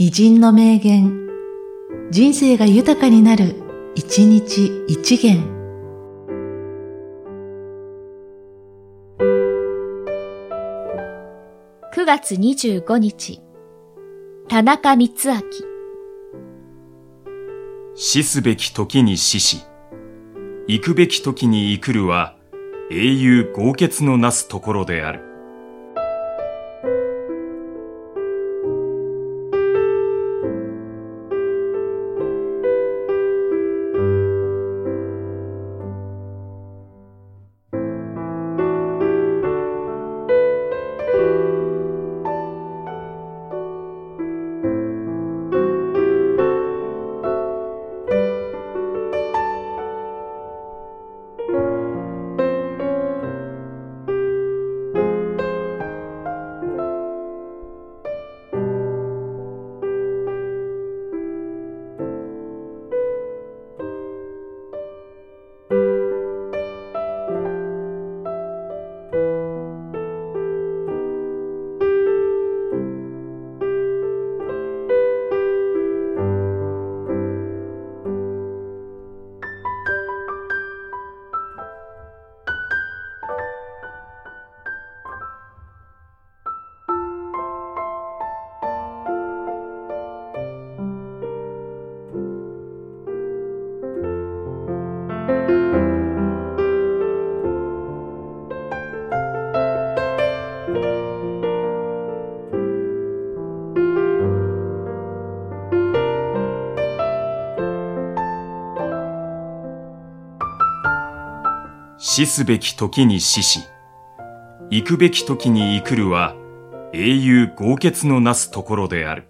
偉人の名言、人生が豊かになる、一日一元。9月25日、田中光明。死すべき時に死し、行くべき時に生くるは、英雄豪傑のなすところである。死すべき時に死し、行くべき時に生くるは、英雄豪傑のなすところである。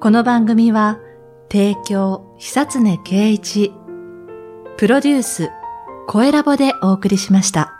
この番組は、提供、久常圭一、プロデュース、声ラボでお送りしました。